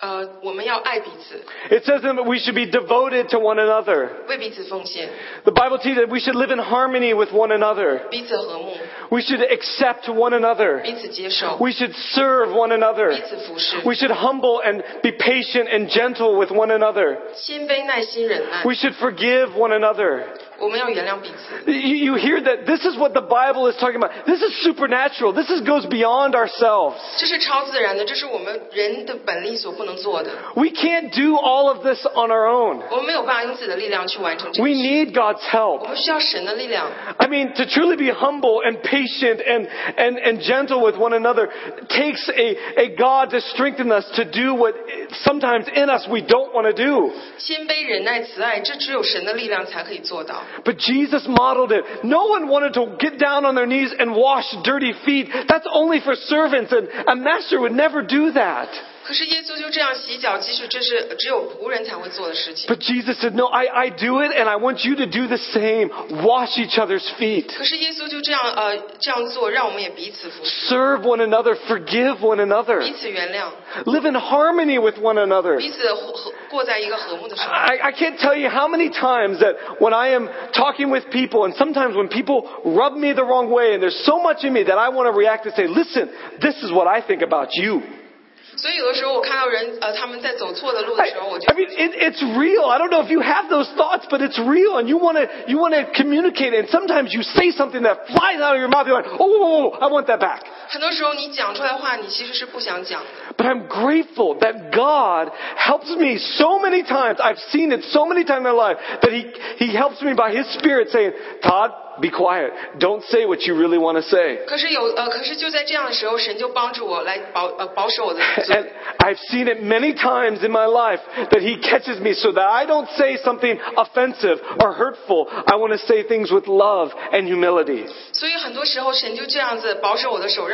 呃，我们要爱彼此， It says that we should be devoted to one another. 为彼此奉献， The Bible teaches that we should live in harmony with one another. 彼此和睦， We should accept one another. 彼此接受， We should serve one another. 彼此服侍， We should humble and be patient and gentle with one another. 谦卑、耐心、忍耐。 We should forgive one another. You, you hear that this is what the Bible is talking about. This is supernatural. This is, goes beyond ourselves. We can't do all of this on our own. We need God's help. I mean, to truly be humble and patient and, and, and gentle with one another takes a, a God to strengthen us to do what sometimes in us we don't want to do. But Jesus modeled it. No one wanted to get down on their knees and wash dirty feet. That's only for servants and a master would never do that. 可是耶稣就这样洗脚，即使这是只有仆人才会做的事情。 But Jesus said, No, I, I do it, and I want you to do the same. Wash each other's feet. 可是耶稣就这样呃这样做，让我们也彼此服侍， Serve one another. Forgive one another. 彼此原谅， Live in harmony with one another. 彼此和和过在一个和睦的生活。 I, I can't tell you how many times that when I am talking with people, and sometimes when people rub me the wrong way, and there's so much in me that I want to react and say, listen, this is what I think about you. 所以有的时候我看到人呃他们在走错的路的 I, 时候，我就 I mean, it, it's real. I don't know if you have those thoughts, but it's real, and you want to you want to communicate. And sometimes you say something that flies out of your mouth. You're like, oh, whoa, whoa, I want that back. 很多时候你讲出来的话，你其实是不想讲的。 But I'm grateful that God helps me so many times. I've seen it so many times in my life that He He helps me by His Spirit saying, Todd, be quiet. Don't say what you really want to say. 可是有呃，可是就在这样的时候，神就帮助我来保呃保守我的 And 嘴。 I've seen it many times in my life that He catches me so that I don't say something offensive or hurtful. I want to say things with love and humility. 所以很多时候，神就这样子保守我的手，让我说出赞美的话。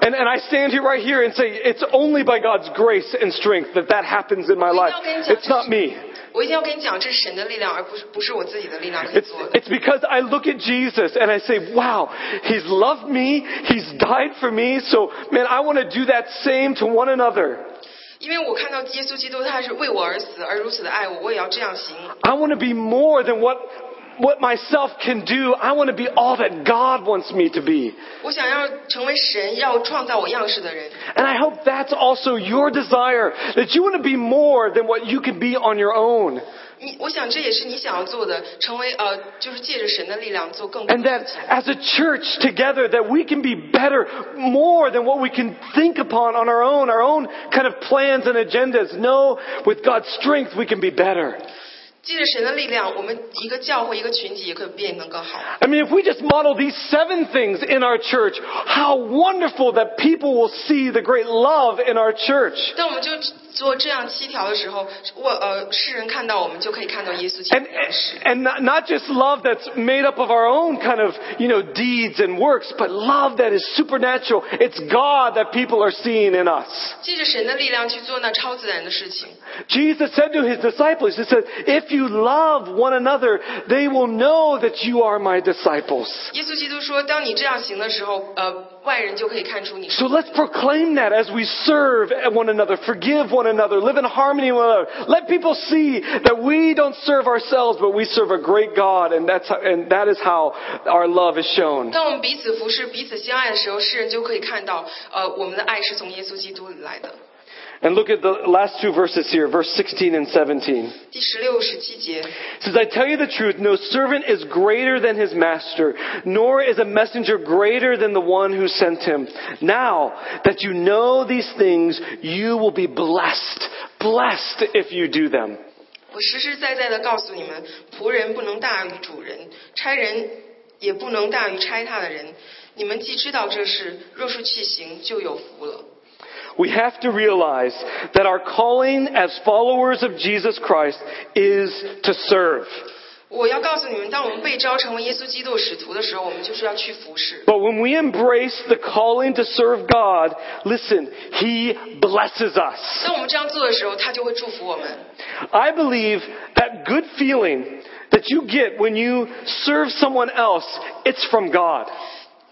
And, and I stand here right here and say, it's only by God's grace and strength that that happens in my life. It's not me. 我一定要跟你讲，这是神的力量，而不是不是我自己的力量可以 It's, 做的。 it's because I look at Jesus and I say, wow, He's loved me, He's died for me, so man, I want to do that same to one another. 因为我看到耶稣基督他是为我而死，而如此的爱我，我也要这样行。 I want to be more than what, what myself can do. I want to be all that God wants me to be. 我想要成为神要创造我样式的人。 And I hope that's also your desire, that you want to be more than what you can be on your own. 你，我想这也是你想要做的，成为呃，就是借着神的力量做更多 And 的 that 事情。 as a church together, that we can be better, more than what we can think upon on our own, our own kind of plans and agendas. No, with God's strength, we can be better. 借着神的力量，我们一个教会一个群体也可以变得更好。 I mean, if we just model these seven things in our church, how wonderful that people will see the great love in our church. 当我们就 做这样七条的时候，我呃世人看到我们就可以看到耶稣基督 And, 的样式。 and not, not just love that's made up of our own kind of, you know, deeds and works, but love that is supernatural. It's God that people are seeing in us. 借着神的力量去做那超自然的事情。 Jesus said to his disciples, He said, if you love one another, they will know that you are my disciples. 耶稣基督说，当你这样行的时候，呃，外人就可以看出你是 So let's proclaim that as we serve one another, forgive one another, live in harmony with one another. Let people see that we don't serve ourselves, but we serve a great God, and that's how, and that is how our love is shown. 当我们彼此服侍、彼此相爱的时候，世人就可以看到，呃，我们的爱是从耶稣基督里来的。 And look at the last two verses here, verse 16 and 17. 第十六、十七节， It says, I tell you the truth, no servant is greater than his master, nor is a messenger greater than the one who sent him. Now that you know these things, you will be blessed. Blessed if you do them. 我实实在在的告诉你们，仆人不能大于主人，差人也不能大于差他的人。你们既知道这事，若是去行，就有福了。 We have to realize that our calling as followers of Jesus Christ is to serve. 我要告诉你们，当我们被召成为耶稣基督的使徒的时候，我们就是要去服侍。 But when we embrace the calling to serve God, listen, He blesses us. 当我们这样做的时候，他就会祝福我们。 I believe that good feeling that you get when you serve someone else, it's from God.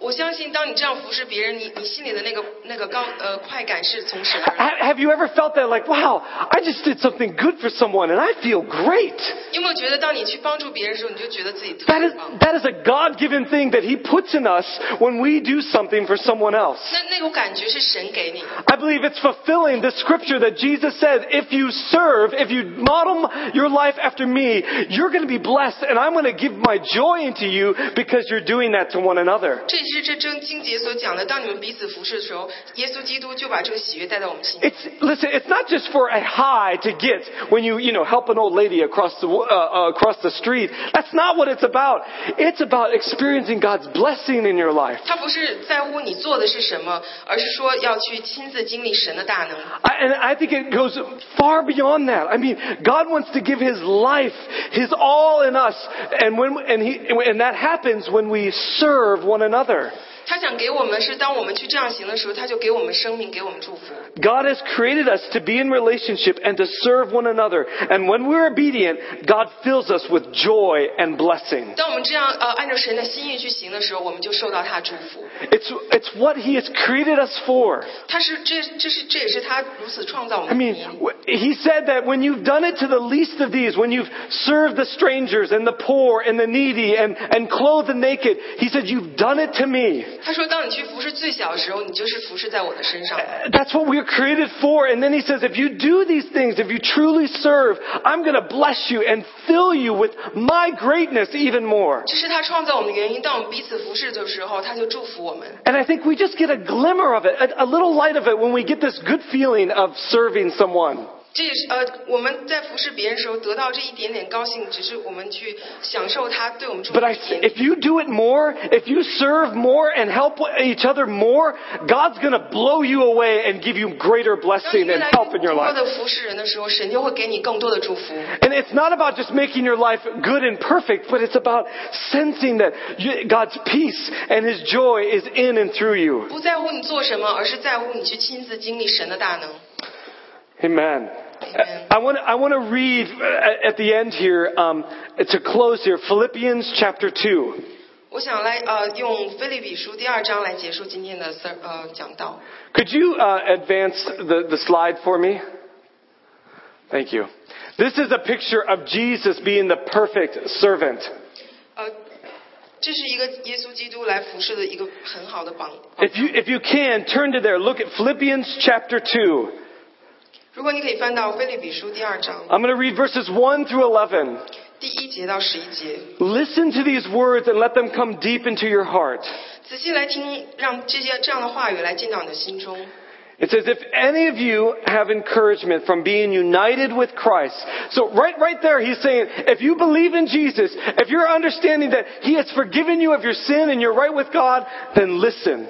我相信，当你这样服侍别人，你你心里的那个那个高呃快感是从神而来。 Ha- Have you ever felt that like, wow, I just did something good for someone and I feel great? 有没有觉得，当你去帮助别人的时候，你就觉得自己特 That 别 is, 棒？ that is a God-given thing that He puts in us when we do something for someone else. 那那种感觉是神给你的。 I believe it's fulfilling the scripture that Jesus said, if you serve, if you model your life after me, you're going to be blessed and I'm going to give my joy into you because you're doing that to one another. 这也 是这真经节所讲的，当你们彼此服侍的时候，耶稣基督就把这个喜悦带到我们心里。 It's, listen, it's not just for a high to get when you, you know, help an old lady across the, uh, uh, across the street. That's not what it's about. It's about experiencing God's blessing in your life. 他不是在乎你做的是什么，而是说要去亲自经历神的大能。 I, and I think it goes far beyond that. I mean, God wants to give His life, His all in us, and when and He and that happens when we serve one another. together 他想给我们是，当我们去这样行的时候，他就给我们生命，给我们祝福。 God has created us to be in relationship and to serve one another. And when we're obedient, God fills us with joy and blessing. 当我们这样呃按照神的心意去行的时候，我们就受到他祝福。 It's, it's what He has created us for. 他是这这是这也是他如此创造我 I 们的 mean, 原因。 wh- He said that when you've done it to the least of these, when you've served the strangers and the poor and the needy and, and clothed the naked, He said, you've done it to me. 他说，当你去服侍最小的时候，你就是服侍在我的身上。 That's what we're created for. And then he says, if you do these things, if you truly serve, I'm going to bless you and fill you with my greatness even more. 这是他创造我们的原因。当我们彼此服侍的时候，他就祝福我们。 And I think we just get a glimmer of it, a, a little light of it when we get this good feeling of serving someone. 这也是呃，我们在服侍别人的时候得到这一点点高兴，只是我们去享受他对我们祝福 But 的 I, 一点点。 if you do it more, if you serve more and help each other more, God's going to blow you away and give you greater 当你 blessing 越 and 来 help in 越 your 多 life. 的服侍人的时候，神就会给你更多的祝福。 And it's not about just making your life good and perfect, but it's about sensing that you- God's peace and His joy is in and through you. 不在乎你做什么，而是在乎你去亲自经历神的大能。 Amen. Amen. I want to, I want to read uh, at the end here, um, to close here, Philippians chapter 2. 我想来呃用菲利比书第二章来结束今天的 ser- 呃讲道。 Could you uh, advance the, the slide for me? Thank you. This is a picture of Jesus being the perfect servant. 呃，这是一个耶稣基督来服侍的一个很好的榜。榜 If you, if you can, turn to there. Look at Philippians chapter 2. 如果你可以翻到菲利比书第二章 I'm going to read verses 1 through 11. 第一节到十一节， Listen to these words and let them come deep into your heart. 仔细来听，让这些这样的话语来进到你的心中。 It says, if any of you have encouragement from being united with Christ. So right, right there, he's saying, if you believe in Jesus, if you're understanding that he has forgiven you of your sin and you're right with God, then listen.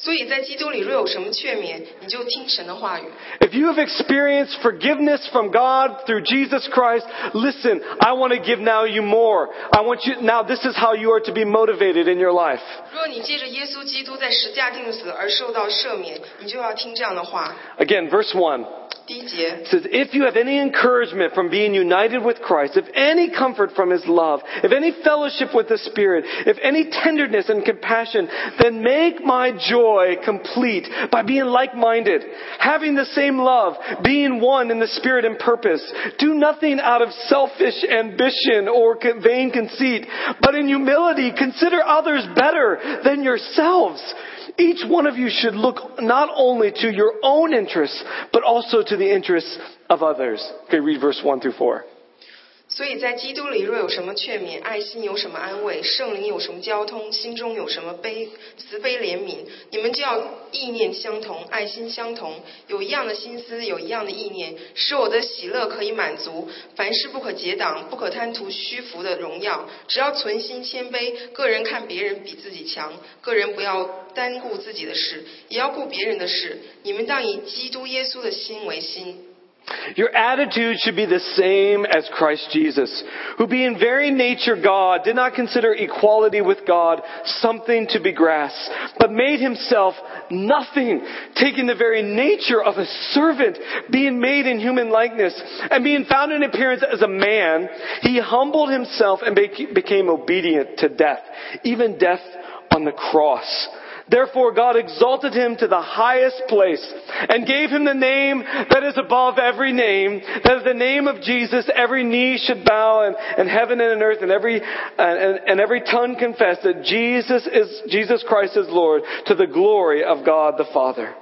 所以在基督里若有什么劝勉，你就听神的话语。 If you have experienced forgiveness from God through Jesus Christ, listen, I want to give now you more. I want you, now this is how you are to be motivated in your life. 若你借着耶稣基督在十架定死而受到赦免，你就要听这样的话。 Again, verse 1. It says, if you have any encouragement from being united with Christ, if any comfort from his love, if any fellowship with the Spirit, if any tenderness and compassion, then make my joy complete by being like-minded, having the same love, being one in the Spirit and purpose. Do nothing out of selfish ambition or vain conceit, but in humility consider others better than yourselves. Each one of you should look not only to your own interests, but also to the interests of others. Okay, read verse 1 through 4. 所以在基督里若有什么劝勉，爱心有什么安慰，圣灵有什么交通，心中有什么悲慈悲怜悯，你们就要意念相同，爱心相同，有一样的心思，有一样的意念，使我的喜乐可以满足。凡事不可结党，不可贪图虚浮的荣耀，只要存心谦卑，个人看别人比自己强，个人不要 单顾自己的事，也要顾别人的事。你们当以基督耶稣的心为心。 Your attitude should be the same as Christ Jesus, who being very nature God did not consider equality with God something to be grasped, but made himself nothing, taking the very nature of a servant, being made in human likeness, and being found in appearance as a man, he humbled himself and bec- became obedient to death, even death on the cross. Therefore God exalted him to the highest place and gave him the name that is above every name, that at the name of Jesus every knee should bow and, and heaven and earth and every, uh, and, and every tongue confess that Jesus is, Jesus Christ is Lord to the glory of God the Father.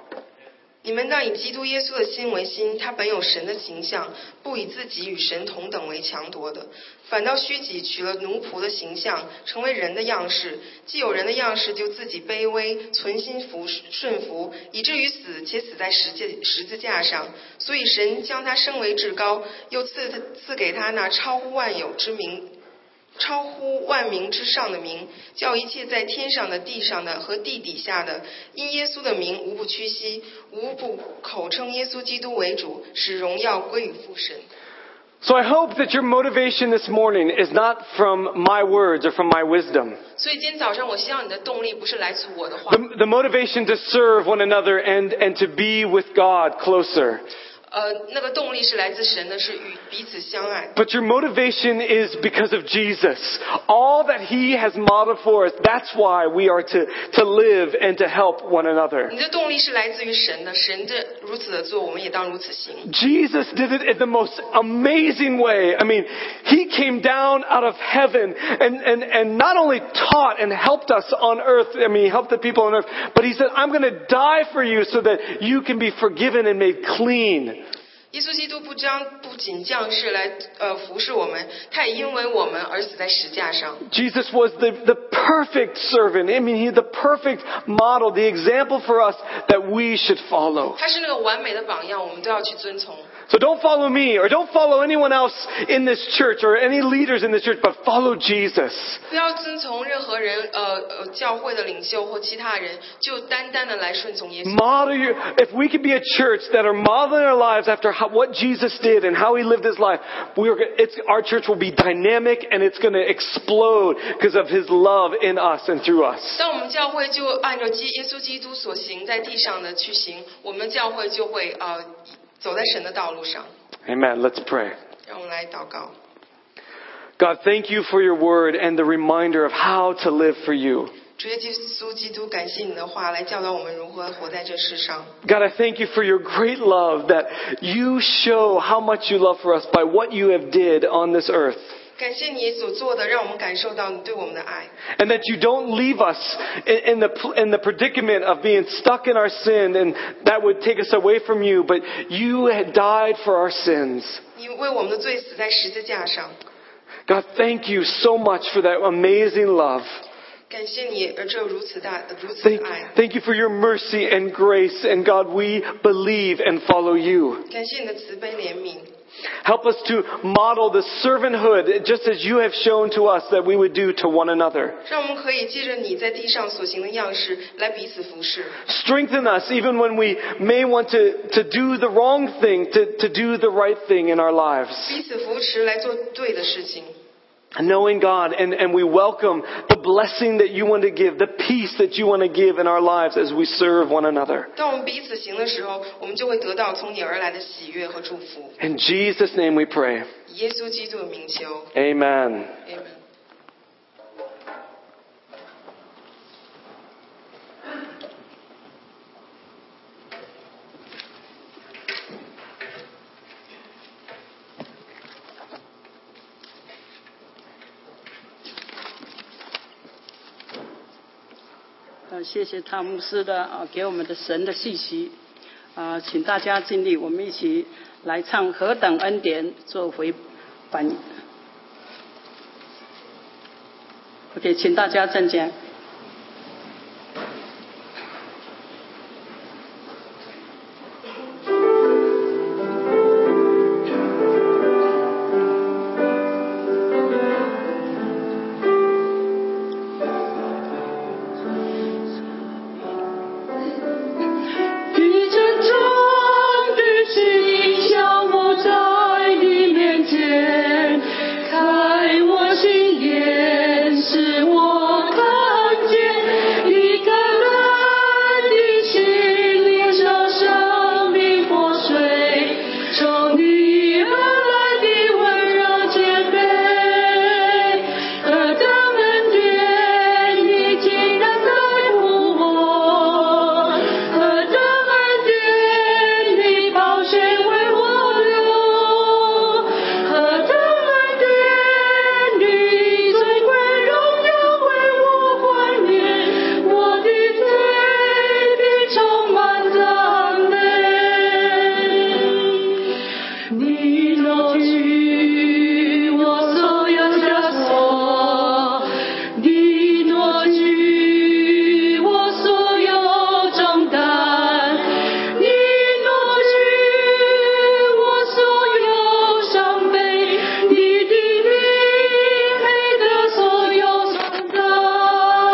你们当以基督耶稣的心为心，他本有神的形象，不以自己与神同等为强夺的，反倒虚己，取了奴仆的形象，成为人的样式。既有人的样式，就自己卑微，存心服顺服，以至于死，且死在十字十字架上。所以神将他升为至高，又赐赐给他那超乎万有之名。超乎万民之上的名，叫一切在天上的、地上的和地底下的，因耶稣的名，无不屈膝，无不口称耶稣基督为主，使荣耀归于父神。 So I hope that your motivation this morning is not from my words or from my wisdom. 所以今天早上，我希望你的动力不是来自我的话 The,，the motivation to serve one another and, and to be with God closer. But your motivation is because of Jesus. All that He has modeled for us, that's why we are to, to live and to help one another. Jesus did it in the most amazing way. I mean, He came down out of heaven and, and, and not only taught and helped us on earth, I mean, He helped the people on earth, but He said, I'm going to die for you so that you can be forgiven and made clean. 耶稣基督不将不仅降世来呃服侍我们，他也因为我们而死在石架上。Jesus was the, the perfect servant. I mean, He the perfect model, the example for us that we should follow. 他是那个完美的榜样，我们都要去遵从。So don't follow me or don't follow anyone else in this church or any leaders in this church, but follow Jesus. 不要遵从任何人，呃呃，教会的领袖或其他人，就单单的来顺从耶稣。 Model your, if we could be a church that are modeling our lives after how, what Jesus did and how he lived his life, we are, gonna- it's, our church will be dynamic and it's going to explode because of his love in us and through us. 当我们教会就按照基耶稣基督所行在地上的去行，我们教会就会呃 走在神的道路上。 Amen. Let's pray. 让我们来祷告。 God, thank you for your word and the reminder of how to live for you. 主耶稣基督，感谢你的话来教导我们如何活在这世上。 God, I thank you for your great love that you show how much you love for us by what you have did on this earth. 感谢你所做的，让我们感受到你对我们的爱。 And that you don't leave us in, in the, in the predicament of being stuck in our sin and that would take us away from you, but you had died for our sins. 你为我们的罪死在十字架上。 God, thank you so much for that amazing love. 感谢你，而这如此大、如此 Thank, 的爱。 thank you for your mercy and grace. And God, we believe and follow you. 感谢你的慈悲怜悯， Help us to model the servanthood just as you have shown to us that we would do to one another. Strengthen us even when we may want to, to do the wrong thing, to, to do the right thing in our lives knowing God and, and we welcome the blessing that you want to give, the peace that you want to give in our lives as we serve one another. In Jesus' name we pray. Amen. Amen. 谢谢汤姆斯的啊，给我们的神的信息啊，请大家尽力，我们一起来唱《何等恩典》做回本。OK，请大家站起来。